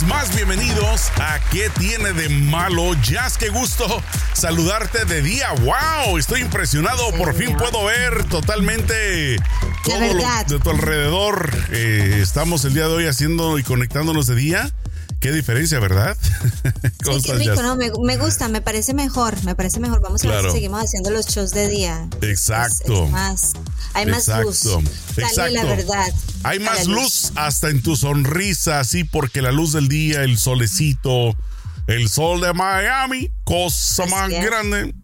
vez más bienvenidos a ¿Qué tiene de malo? Jazz, qué gusto saludarte de día. ¡Wow! Estoy impresionado. Por fin puedo ver totalmente todo lo de tu alrededor. Eh, estamos el día de hoy haciendo y conectándonos de día. Qué diferencia, ¿verdad? sí, qué rico, ¿no? Me, gusta, me parece mejor, me parece mejor. Vamos a ver si seguimos haciendo los shows de día. Exacto. más, hay más luz. Exacto. la verdad. Hay más luz. hasta en tu sonrisa, sí, porque la luz del día, el solecito, el sol de Miami, cosa más grande.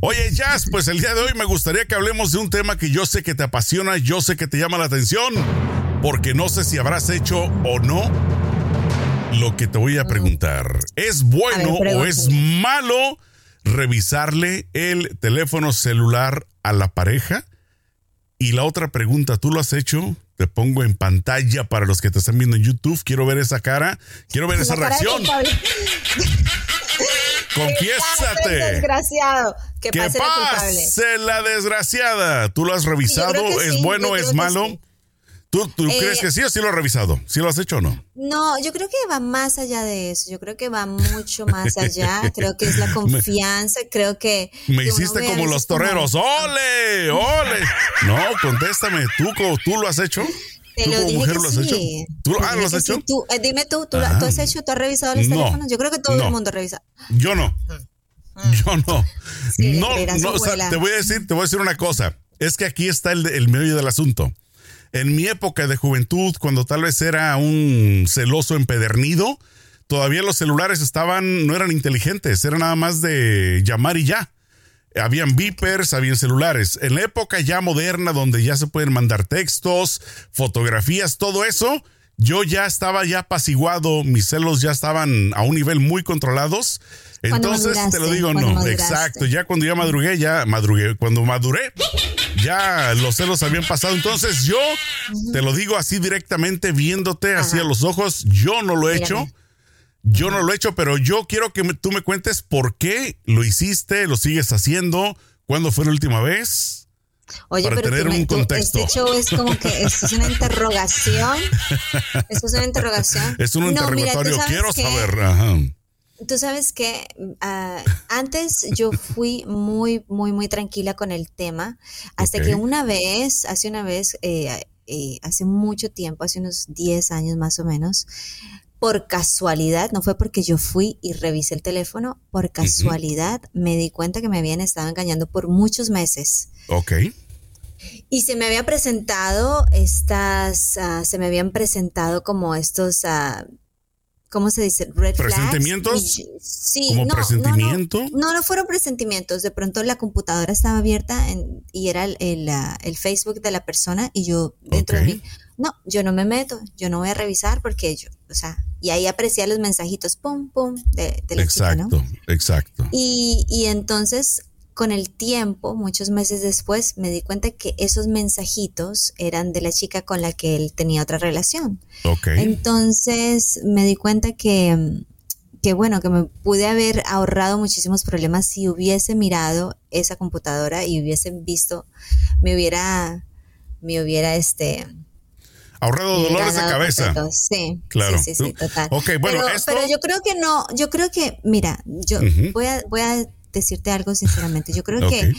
Oye, Jazz, pues el día de hoy me gustaría que hablemos de un tema que yo sé que te apasiona, yo sé que te llama la atención, porque no sé si habrás hecho o no lo que te voy a preguntar. ¿Es bueno o es malo revisarle el teléfono celular a la pareja? Y la otra pregunta, ¿tú lo has hecho? Te pongo en pantalla para los que te están viendo en YouTube. Quiero ver esa cara. Quiero ver esa reacción. Confiésate. desgraciado. Que, pase, la, desgraciada. ¿Tú lo has revisado? ¿Es bueno o es malo? ¿Tú, tú eh, crees que sí o sí lo has revisado? ¿Sí lo has hecho o no? No, yo creo que va más allá de eso. Yo creo que va mucho más allá. creo que es la confianza. creo que. Me hiciste como los toreros. ¡Ole! ¡Ole! No, contéstame. ¿Tú, tú lo has hecho? Te ¿Tú lo como mujer lo has hecho? ¿Tú ah, lo has hecho? Tú, eh, dime tú, ¿tú, ah. ¿tú, has hecho? ¿Tú has revisado los teléfonos? Yo creo que todo el mundo revisa. Yo no. Mm. Yo no. no, no o sea, te voy a decir, te voy a decir una cosa. Es que aquí está el, el medio del asunto en mi época de juventud, cuando tal vez era un celoso empedernido, todavía los celulares estaban, no eran inteligentes, era nada más de llamar y ya. Habían beepers, habían celulares. En la época ya moderna, donde ya se pueden mandar textos, fotografías, todo eso, yo ya estaba ya apaciguado, mis celos ya estaban a un nivel muy controlados. Entonces te lo digo, no, exacto. Ya cuando ya madrugué, ya madrugué. Cuando maduré, ya los celos habían pasado. Entonces yo te lo digo así directamente, viéndote así a los ojos, yo no lo he hecho. Yo no lo he hecho, pero yo quiero que tú me cuentes por qué lo hiciste, lo sigues haciendo, cuándo fue la última vez. Oye, para pero tener un contexto. este show es como que esto es una interrogación. Esto es una interrogación. Es un interrogatorio, quiero saber. Ajá. Tú sabes que ah, antes yo fui muy, muy, muy tranquila con el tema, hasta que una vez, hace una vez, eh, eh, hace mucho tiempo, hace unos 10 años más o menos, por casualidad, no fue porque yo fui y revisé el teléfono, por casualidad me di cuenta que me habían estado engañando por muchos meses. Ok. Y se me había presentado estas, ah, se me habían presentado como estos uh, ¿cómo se dice? Red ¿Presentimientos? sí, ¿Como no, presentimiento? No, no, fueron presentimientos. De pronto la computadora estaba abierta y era el, el, Facebook de la persona y yo dentro de mí, no, yo no me meto, yo no voy a revisar porque yo, o sea, y ahí aprecié los mensajitos, pum, pum, de, de la exacto, chica, ¿no? Exacto, Y, y entonces con el tiempo, muchos meses después, me di cuenta que esos mensajitos eran de la chica con la que él tenía otra relación. Entonces me di cuenta que, que, bueno, que me pude haber ahorrado muchísimos problemas si hubiese mirado esa computadora y hubiesen visto, me hubiera, me hubiera este ahorrado dolores de cabeza. Sí, claro. Sí, sí, total. bueno, pero, yo creo que no, yo creo que, mira, yo voy a, voy a decirte algo sinceramente. Yo creo que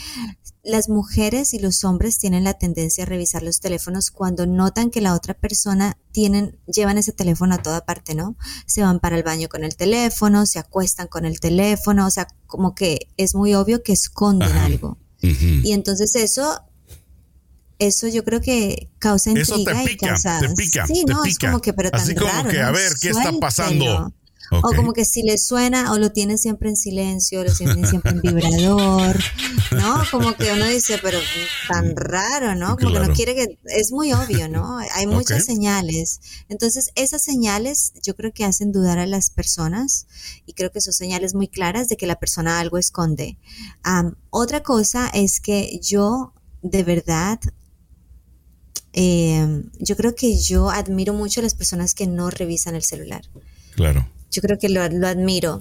las mujeres y los hombres tienen la tendencia a revisar los teléfonos cuando notan que la otra persona tienen, llevan ese teléfono a toda parte, ¿no? Se van para el baño con el teléfono, se acuestan con el teléfono, o sea, como que es muy obvio que esconden algo. Y entonces eso eso yo creo que causa intriga y causa te pica, sí, no, es como que pero tan Así como que a ver qué está pasando. O como que si le suena o lo tiene siempre en silencio, lo tiene siempre en vibrador, ¿no? Como que uno dice, pero tan raro, ¿no? Como que no quiere que... Es muy obvio, ¿no? Hay muchas señales. Entonces, esas señales yo creo que hacen dudar a las personas y creo que son señales muy claras de que la persona algo esconde. otra cosa es que yo, de verdad, eh, yo creo que yo admiro mucho a las personas que no revisan el celular. Claro. Yo creo que lo, admiro.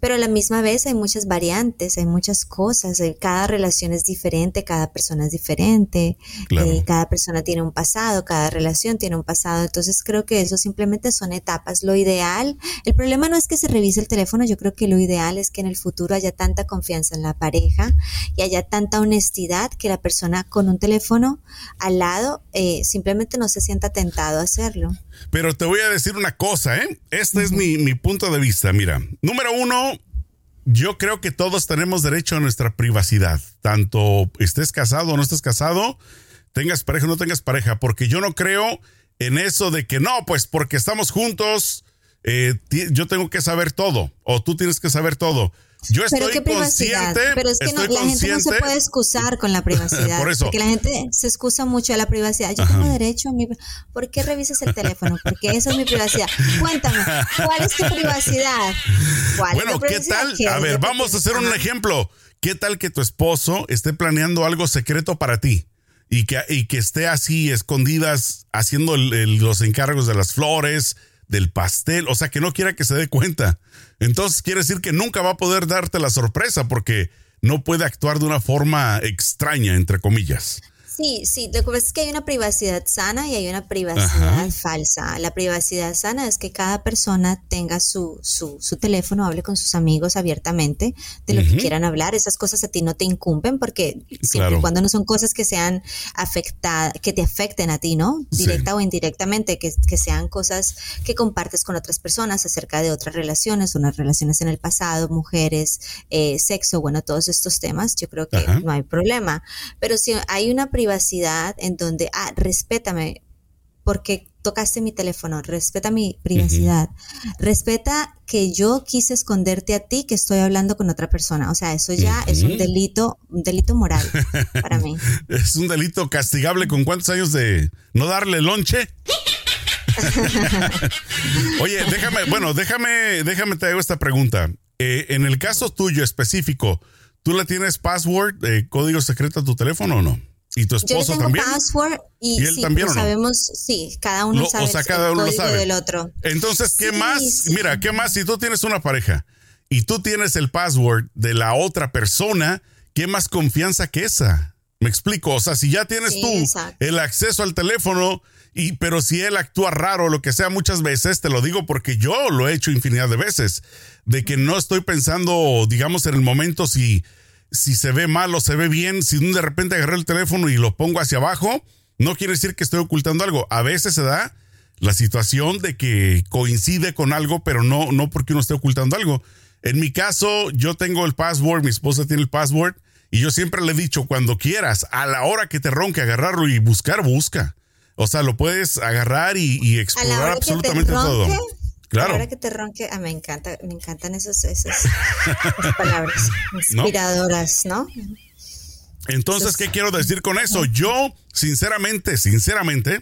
pero a la misma vez hay muchas variantes, hay muchas cosas, eh, cada relación es diferente, cada persona es diferente, eh, cada persona tiene un pasado, cada relación tiene un pasado, entonces creo que eso simplemente son etapas. Lo ideal, el problema no es que se revise el teléfono, yo creo que lo ideal es que en el futuro haya tanta confianza en la pareja y haya tanta honestidad que la persona con un teléfono al lado eh, simplemente no se sienta tentado a hacerlo. Pero te voy a decir una cosa, ¿eh? Este es mi, mi punto de vista. Mira, número uno, yo creo que todos tenemos derecho a nuestra privacidad, tanto estés casado o no estés casado, tengas pareja o no tengas pareja, porque yo no creo en eso de que no, pues porque estamos juntos, eh, yo tengo que saber todo o tú tienes que saber todo. Yo estoy pero qué consciente. Pero es que no, la gente no se puede excusar con la privacidad. Por eso. Porque la gente se excusa mucho de la privacidad. Yo tengo derecho a mi. ¿Por qué revisas el teléfono? Porque esa es mi privacidad. Cuéntame, ¿cuál es tu privacidad? bueno, ¿qué tal? A ver, vamos a hacer un ejemplo. ¿Qué tal que tu esposo esté planeando algo secreto para ti? Y que, y que esté así, escondidas, haciendo los encargos de las flores, del pastel, o sea, que no quiera que se dé cuenta. Entonces quiere decir que nunca va a poder darte la sorpresa porque no puede actuar de una forma extraña, entre comillas. Sí, sí, lo que pasa es que hay una privacidad sana y hay una privacidad falsa. La privacidad sana es que cada persona tenga su, su, su teléfono, hable con sus amigos abiertamente de lo que quieran hablar. Esas cosas a ti no te incumben porque siempre cuando no son cosas que sean afectadas, que te afecten a ti, ¿no? Directa o indirectamente, que, que, sean cosas que compartes con otras personas acerca de otras relaciones, unas relaciones en el pasado, mujeres, eh, sexo, bueno, todos estos temas, yo creo que no hay problema. Pero si hay una privacidad privacidad en donde, ah, respétame, porque tocaste mi teléfono, respeta mi privacidad, respeta que yo quise esconderte a ti que estoy hablando con otra persona. O sea, eso ya es un delito, un delito moral para mí. es un delito castigable con cuántos años de no darle lonche. Oye, déjame, bueno, déjame, déjame te hago esta pregunta. Eh, en el caso tuyo específico, ¿tú le tienes password, eh, código secreto a tu teléfono o no? ¿Y tu esposo también? Password y, él también sabemos, sí, cada uno sabe el del otro. Entonces, ¿qué más? Mira, ¿qué más si tú tienes una pareja y tú tienes el password de la otra persona, qué más confianza que esa? Me explico, o sea, si ya tienes tú el acceso al teléfono y pero si él actúa raro lo que sea muchas veces, te lo digo porque yo lo he hecho infinidad de veces, de que no estoy pensando, digamos, en el momento si si se ve mal o se ve bien, si de repente agarré el teléfono y lo pongo hacia abajo, no quiere decir que estoy ocultando algo. A veces se da la situación de que coincide con algo, pero no, no porque uno esté ocultando algo. En mi caso, yo tengo el password, mi esposa tiene el password, y yo siempre le he dicho, cuando quieras, a la hora que te ronque, agarrarlo y buscar, busca. O sea, lo puedes agarrar y, explorar absolutamente todo. Claro. Ahora que te ronque, ah, me encanta, me encantan esas, esas, palabras inspiradoras, ¿no? Entonces, ¿qué quiero decir con eso? Yo, sinceramente, sinceramente,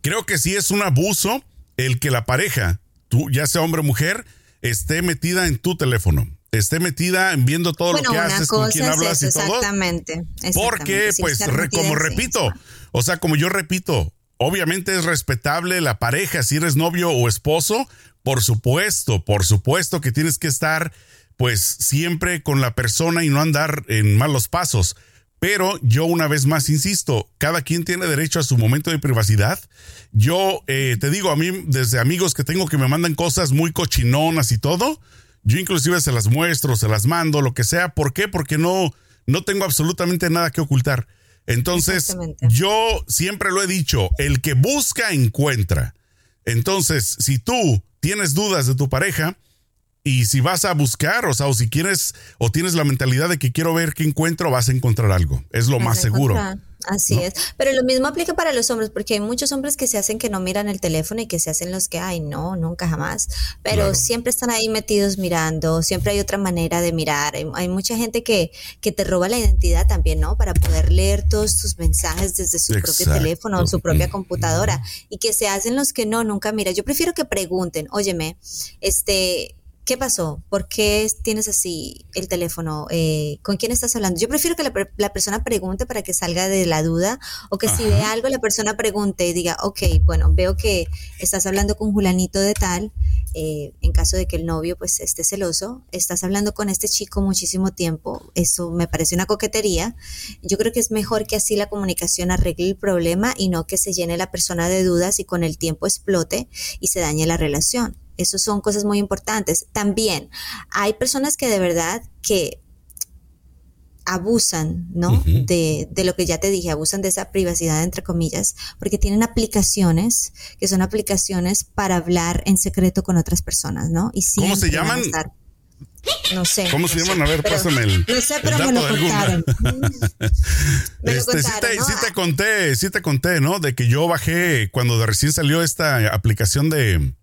creo que sí es un abuso el que la pareja, tú, ya sea hombre o mujer, esté metida en tu teléfono esté metida en viendo todo lo que haces, con quién hablas y todo. Exactamente. Porque, pues, como repito, o sea, como yo repito, Obviamente es respetable la pareja, si eres novio o esposo, por supuesto, por supuesto que tienes que estar pues siempre con la persona y no andar en malos pasos. Pero yo una vez más insisto, cada quien tiene derecho a su momento de privacidad. Yo eh, te digo a mí, desde amigos que tengo que me mandan cosas muy cochinonas y todo, yo inclusive se las muestro, se las mando, lo que sea. ¿Por qué? Porque no, no tengo absolutamente nada que ocultar. Entonces, yo siempre lo he dicho, el que busca encuentra. Entonces, si tú tienes dudas de tu pareja y si vas a buscar, o sea, o si quieres o tienes la mentalidad de que quiero ver qué encuentro, vas a encontrar algo. Es lo más seguro. Así es. Pero lo mismo aplica para los hombres, porque hay muchos hombres que se hacen que no miran el teléfono y que se hacen los que, ay, no, nunca jamás. Pero siempre están ahí metidos mirando, siempre hay otra manera de mirar. Hay, mucha gente que, que te roba la identidad también, ¿no? Para poder leer todos tus mensajes desde su propio teléfono o su propia computadora y que se hacen los que no, nunca mira. Yo prefiero que pregunten, óyeme, este, ¿qué pasó? ¿Por qué tienes así el teléfono? Eh, ¿Con quién estás hablando? Yo prefiero que la, persona pregunte para que salga de la duda o que si ve algo la persona pregunte y diga, ok, bueno, veo que estás hablando con Julanito de tal, eh, en caso de que el novio pues esté celoso, estás hablando con este chico muchísimo tiempo, eso me parece una coquetería. Yo creo que es mejor que así la comunicación arregle el problema y no que se llene la persona de dudas y con el tiempo explote y se dañe la relación. Eso son cosas muy importantes. También hay personas que de verdad que abusan, ¿no? de, de, lo que ya te dije, abusan de esa privacidad, entre comillas, porque tienen aplicaciones que son aplicaciones para hablar en secreto con otras personas, ¿no? Y ¿Cómo se llaman? no sé. ¿Cómo se llaman? A ver, pásame el. No sé, pero me lo contaron. me lo este, sí, te, sí te conté, sí te conté, ¿no? De que yo bajé cuando recién salió esta aplicación de,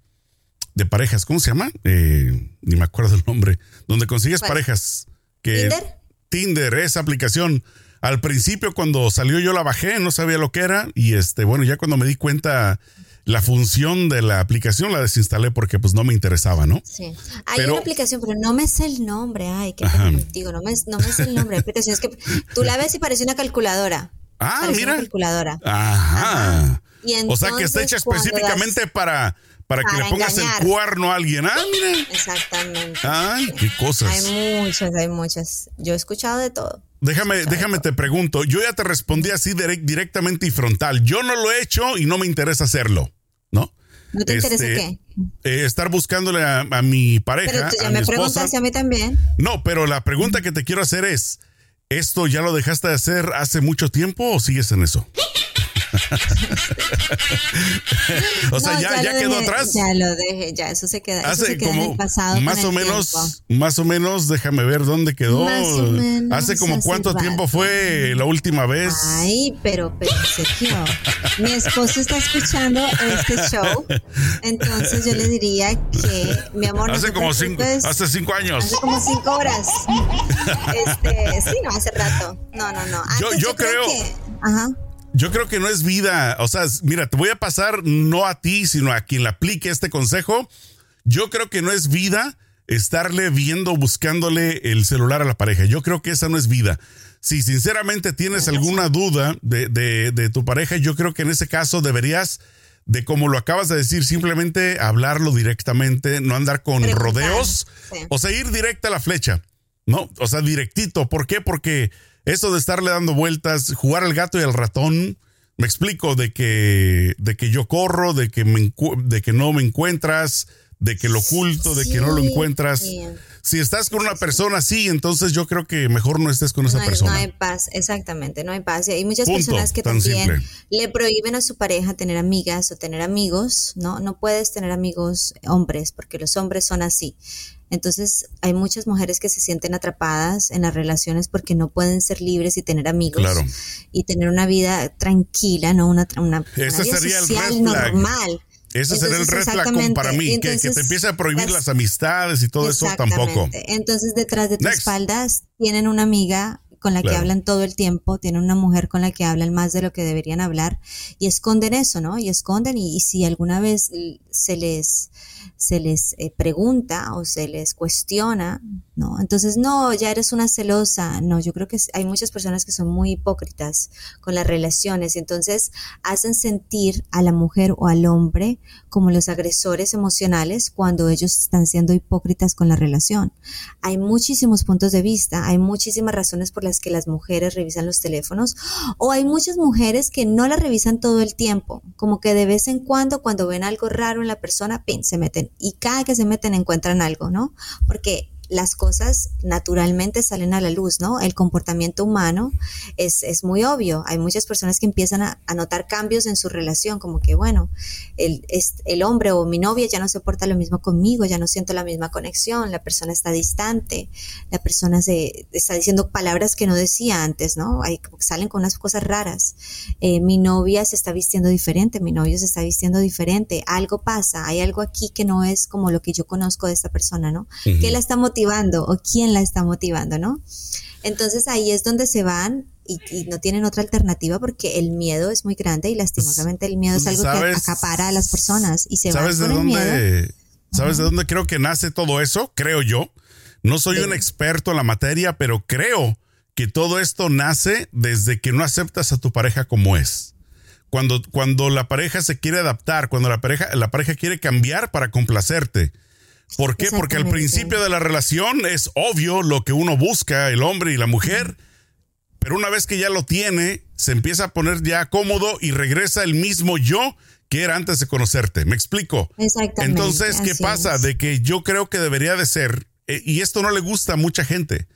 de parejas. ¿Cómo se llama? Eh, ni me acuerdo el nombre. Donde consigues parejas. Que, ¿Tinder? Tinder, esa aplicación. Al principio cuando salió yo la bajé, no sabía lo que era y este, bueno, ya cuando me di cuenta la función de la aplicación la desinstalé porque pues no me interesaba, ¿no? Sí. Hay una aplicación, pero no me sé el nombre. Ay, qué contigo, no me, no me sé el nombre. aplicación es que tú la ves y parece una calculadora. Ah, mira. Una calculadora. Ajá. o sea que está hecha específicamente para para, que le pongas el cuerno a alguien. Ah, mira. Exactamente. Ay, qué cosas. Hay muchas, hay muchas. Yo he escuchado de todo. Déjame, déjame te pregunto. Yo ya te respondí así directamente y frontal. Yo no lo he hecho y no me interesa hacerlo, ¿no? ¿No te interesa este, qué? Eh, estar buscándole a, mi pareja. Pero tú ya a me preguntaste a mí también. No, pero la pregunta que te quiero hacer es: ¿esto ya lo dejaste de hacer hace mucho tiempo o sigues en eso? o sea, ya, ya, quedó atrás. Ya lo dejé, ya eso se queda, eso se queda en el pasado. Más o menos, más o menos, déjame ver dónde quedó. Hace como cuánto tiempo fue la última vez. Ay, pero, pero Sergio, mi esposo está escuchando este show, entonces yo le diría que mi amor. Hace como cinco, hace cinco años. Hace como cinco horas. Este, sí, no, hace rato. No, no, no. yo, yo, creo. que, ajá. Yo creo que no es vida. O sea, mira, te voy a pasar no a ti, sino a quien le aplique este consejo. Yo creo que no es vida estarle viendo, buscándole el celular a la pareja. Yo creo que esa no es vida. Si sinceramente tienes alguna duda de, de, tu pareja, yo creo que en ese caso deberías de como lo acabas de decir, simplemente hablarlo directamente, no andar con rodeos, o sea, ir directa a la flecha, ¿no? O sea, directito. ¿Por qué? Porque eso de estarle dando vueltas, jugar al gato y al ratón, me explico de que, de que yo corro, de que, me, de que no me encuentras, de que lo oculto, de que no lo encuentras. Si estás con una persona así, entonces yo creo que mejor no estés con esa persona. No hay paz, exactamente, no hay paz. Y hay muchas personas que también le prohíben a su pareja tener amigas o tener amigos, ¿no? No puedes tener amigos hombres, porque los hombres son así. Entonces hay muchas mujeres que se sienten atrapadas en las relaciones porque no pueden ser libres y tener amigos y tener una vida tranquila, no una, una, vida social normal. Ese sería el red para mí, que, te empiece a prohibir las, amistades y todo eso tampoco. Entonces detrás de tus espaldas tienen una amiga con la que hablan todo el tiempo, tienen una mujer con la que hablan más de lo que deberían hablar y esconden eso, ¿no? Y esconden y si alguna vez se les se les eh, pregunta o se les cuestiona, ¿no? Entonces, no, ya eres una celosa. No, yo creo que hay muchas personas que son muy hipócritas con las relaciones y entonces hacen sentir a la mujer o al hombre como los agresores emocionales cuando ellos están siendo hipócritas con la relación. Hay muchísimos puntos de vista, hay muchísimas razones por las que las mujeres revisan los teléfonos o hay muchas mujeres que no la revisan todo el tiempo, como que de vez en cuando cuando ven algo raro en la persona, pin, se meten y cada que se meten encuentran algo, ¿no? Porque las cosas naturalmente salen a la luz, ¿no? El comportamiento humano es, es muy obvio. Hay muchas personas que empiezan a, notar cambios en su relación, como que, bueno, el, el hombre o mi novia ya no se porta lo mismo conmigo, ya no siento la misma conexión, la persona está distante, la persona se está diciendo palabras que no decía antes, ¿no? Hay, salen con unas cosas raras. Eh, mi novia se está vistiendo diferente, mi novio se está vistiendo diferente, algo pasa, hay algo aquí que no es como lo que yo conozco de esta persona, ¿no? Que la está motivando o quién la está motivando, ¿no? Entonces ahí es donde se van y, no tienen otra alternativa porque el miedo es muy grande y lastimosamente el miedo es algo que acapara a las personas y se ¿sabes van de dónde, ¿Sabes de dónde creo que nace todo eso? Creo yo. No soy un experto en la materia, pero creo que todo esto nace desde que no aceptas a tu pareja como es cuando, cuando la pareja se quiere adaptar, cuando la pareja, la pareja quiere cambiar para complacerte. ¿Por qué? Porque al principio de la relación es obvio lo que uno busca, el hombre y la mujer, pero una vez que ya lo tiene, se empieza a poner ya cómodo y regresa el mismo yo que era antes de conocerte. ¿Me explico? Exactamente. Entonces, ¿qué pasa? De que yo creo que debería de ser, eh, y esto no le gusta a mucha gente,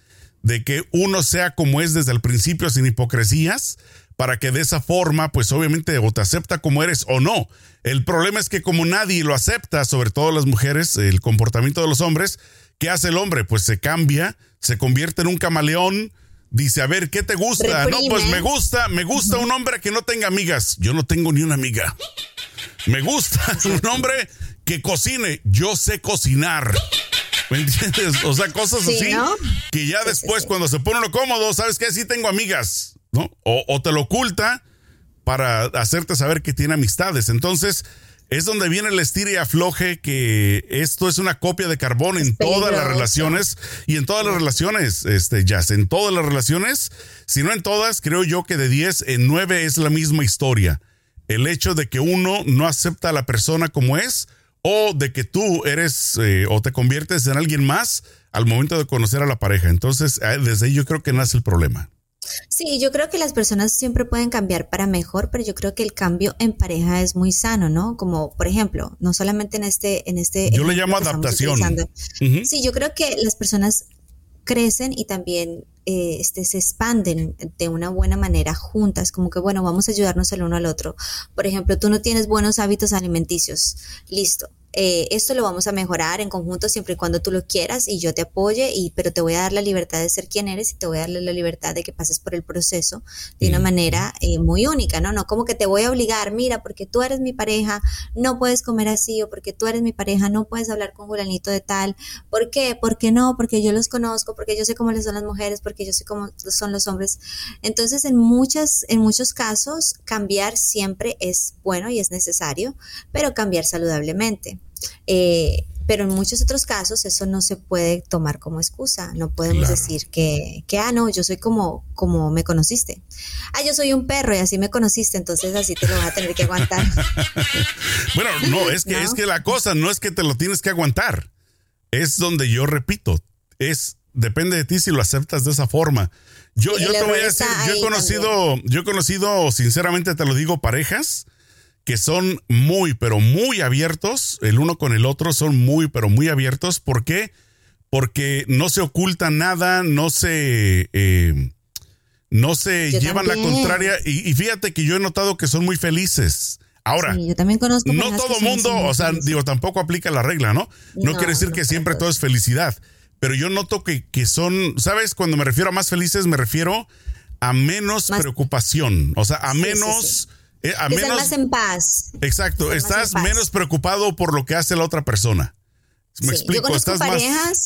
de que uno sea como es desde el principio sin hipocresías, para que de esa forma, pues obviamente o te acepta como eres o no. El problema es que como nadie lo acepta, sobre todo las mujeres, el comportamiento de los hombres, ¿qué hace el hombre? Pues se cambia, se convierte en un camaleón, dice, a ver, ¿qué te gusta? No, pues me gusta, me gusta un hombre que no tenga amigas. Yo no tengo ni una amiga. Me gusta un hombre que cocine. Yo sé cocinar. ¿Me entiendes? O sea, cosas así que ya después, cuando se pone uno cómodo, ¿sabes qué? Sí tengo amigas. ¿No? O, te lo oculta para hacerte saber que tiene amistades. Entonces, es donde viene el estira y afloje que esto es una copia de carbón en todas las relaciones y en todas las relaciones, este, Jazz, en todas las relaciones, si no en todas, creo yo que de 10 en 9 es la misma historia. El hecho de que uno no acepta a la persona como es o de que tú eres eh, o te conviertes en alguien más al momento de conocer a la pareja. Entonces, eh, desde ahí yo creo que nace el problema. Sí, yo creo que las personas siempre pueden cambiar para mejor, pero yo creo que el cambio en pareja es muy sano, ¿no? Como, por ejemplo, no solamente en este... En este yo le llamo adaptación. Sí, yo creo que las personas crecen y también eh, este, se expanden de una buena manera juntas, como que bueno, vamos a ayudarnos el uno al otro. Por ejemplo, tú no tienes buenos hábitos alimenticios, listo, eh, esto lo vamos a mejorar en conjunto siempre y cuando tú lo quieras y yo te apoye, y, pero te voy a dar la libertad de ser quien eres y te voy a dar la libertad de que pases por el proceso de una manera eh, muy única, ¿no? No como que te voy a obligar, mira, porque tú eres mi pareja, no puedes comer así, o porque tú eres mi pareja, no puedes hablar con Julanito de tal. ¿Por qué? Porque no, porque yo los conozco, porque yo sé cómo les son las mujeres, porque yo sé cómo son los hombres. Entonces, en, muchas, en muchos casos, cambiar siempre es bueno y es necesario, pero cambiar saludablemente. Eh, pero en muchos otros casos eso no se puede tomar como excusa. No podemos decir que, que, ah, no, yo soy como, como me conociste. Ah, yo soy un perro y así me conociste, entonces así te lo vas a tener que aguantar. bueno, no, es que, es que la cosa no es que te lo tienes que aguantar. Es donde yo repito, es depende de ti si lo aceptas de esa forma. Yo, yo te voy a decir, yo he conocido, yo he conocido, sinceramente te lo digo, parejas que son muy, pero muy abiertos, el uno con el otro son muy, pero muy abiertos. ¿Por qué? Porque no se oculta nada, no se... Eh, no se llevan la contraria y, fíjate que yo he notado que son muy felices. Ahora, yo también conozco no todo mundo, o sea, digo, tampoco aplica la regla, ¿no? No, quiere decir que siempre todo es felicidad, pero yo noto que, que, son, ¿sabes? Cuando me refiero a más felices, me refiero a menos preocupación, o sea, a menos eh, más en paz. Exacto, estás menos preocupado por lo que hace la otra persona. Me explico, yo conozco parejas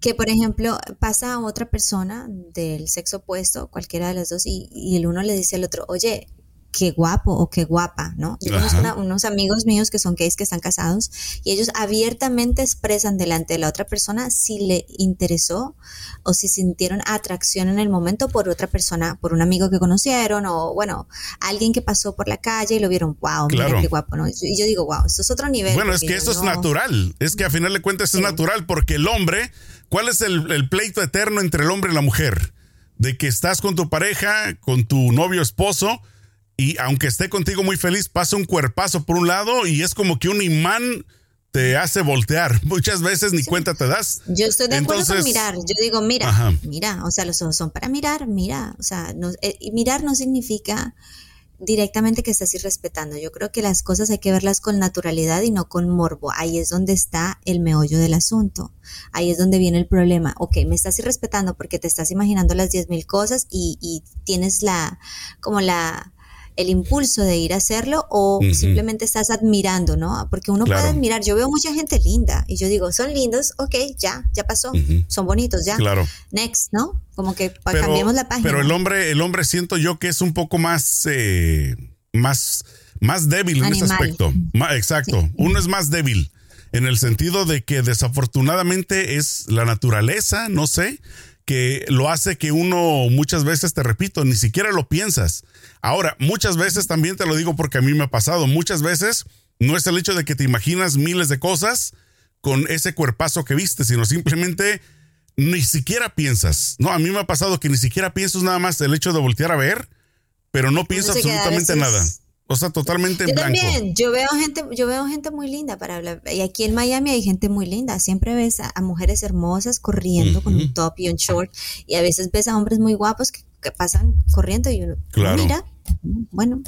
que, por ejemplo, pasa a otra persona del sexo opuesto, cualquiera de las dos, y, y el uno le dice al otro, oye, qué guapo o qué guapa, ¿no? Yo conozco unos amigos míos que son gays que están casados y ellos abiertamente expresan delante de la otra persona si le interesó o si sintieron atracción en el momento por otra persona, por un amigo que conocieron o, bueno, alguien que pasó por la calle y lo vieron, wow, mira qué guapo, ¿no? Y yo digo, wow, esto es otro nivel. Bueno, es que eso es natural, es que a final de cuentas es natural porque el hombre, ¿cuál es el, el pleito eterno entre el hombre y la mujer? De que estás con tu pareja, con tu novio esposo, y aunque esté contigo muy feliz, pasa un cuerpazo por un lado y es como que un imán te hace voltear. Muchas veces ni cuenta te das. Yo estoy de acuerdo con mirar. Yo digo, mira, mira, o sea, los ojos son para mirar, mira. O sea, no, eh, mirar no significa directamente que estás irrespetando. Yo creo que las cosas hay que verlas con naturalidad y no con morbo. Ahí es donde está el meollo del asunto. Ahí es donde viene el problema. Ok, me estás irrespetando porque te estás imaginando las diez mil cosas y, y tienes la, como la, el impulso de ir a hacerlo o simplemente estás admirando, ¿no? Porque uno puede admirar, yo veo mucha gente linda y yo digo, son lindos, ok, ya, ya pasó, son bonitos, ya. Claro. Next, ¿no? Como que cambiemos la página. Pero el hombre, el hombre siento yo que es un poco más, eh, más, más débil en ese aspecto. exacto, uno es más débil en el sentido de que desafortunadamente es la naturaleza, no sé, que lo hace que uno muchas veces, te repito, ni siquiera lo piensas. Ahora, muchas veces también te lo digo porque a mí me ha pasado, muchas veces no es el hecho de que te imaginas miles de cosas con ese cuerpazo que viste, sino simplemente ni siquiera piensas. No, a mí me ha pasado que ni siquiera piensas nada más el hecho de voltear a ver, pero no piensas absolutamente nada. O sea, totalmente en yo blanco. También, yo veo gente, yo veo gente muy linda para hablar. Y aquí en Miami hay gente muy linda. Siempre ves a, mujeres hermosas corriendo con un top y un short. Y a veces ves a hombres muy guapos que, pasan corriendo y uno mira. Bueno,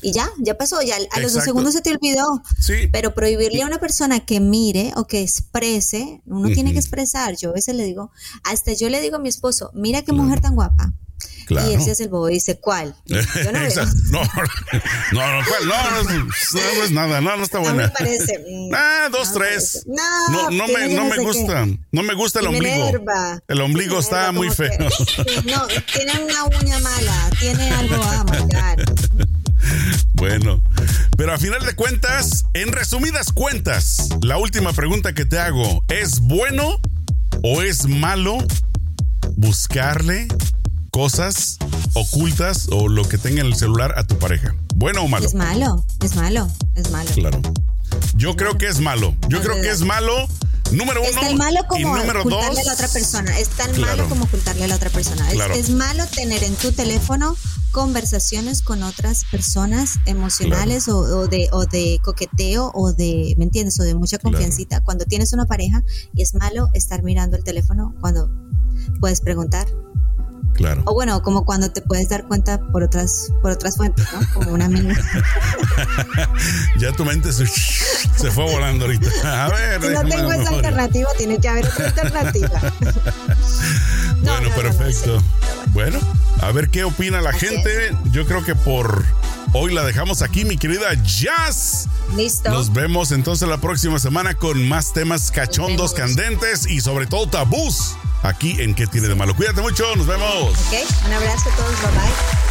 y ya, ya pasó, ya a los dos segundos se te olvidó. Sí. Pero prohibirle a una persona que mire o que exprese, uno tiene que expresar. Yo a veces le digo, hasta yo le digo a mi esposo, mira qué mujer tan guapa. Y él se hace el bobo dice, ¿cuál? Yo no, no, no, no, ¿cuál? No, no, no, es nada, no, no está buena. No me parece. Ah, dos, tres. No, no, me, no me gusta. No me gusta el ombligo. El ombligo está muy feo. no, tiene una uña mala, tiene algo a. Bueno, pero a final de cuentas, en resumidas cuentas, la última pregunta que te hago, ¿es bueno o es malo buscarle cosas ocultas o lo que tenga en el celular a tu pareja? ¿Bueno o malo? Es malo, es malo, es malo. Claro. Yo creo que es malo. Yo creo que es malo. Número uno. Es tan malo como ocultarle a la otra persona. Es tan malo como ocultarle a la otra persona. Es, malo tener en tu teléfono conversaciones con otras personas emocionales o, de, o de coqueteo o de, ¿me entiendes? O de mucha confiancita. Cuando tienes una pareja y es malo estar mirando el teléfono cuando puedes preguntar, Claro. O bueno, como cuando te puedes dar cuenta por otras, por otras fuentes, ¿no? Como una amiga. ya tu mente se, fue volando ahorita. A ver. Si no tengo esa alternativa, tiene que haber otra alternativa. bueno, perfecto. bueno. a ver qué opina la gente. Yo creo que por hoy la dejamos aquí, mi querida Jazz. Listo. Nos vemos entonces la próxima semana con más temas cachondos, candentes y sobre todo tabús aquí en ¿Qué tiene de malo? Cuídate mucho, nos vemos. Ok, un abrazo a todos, bye bye.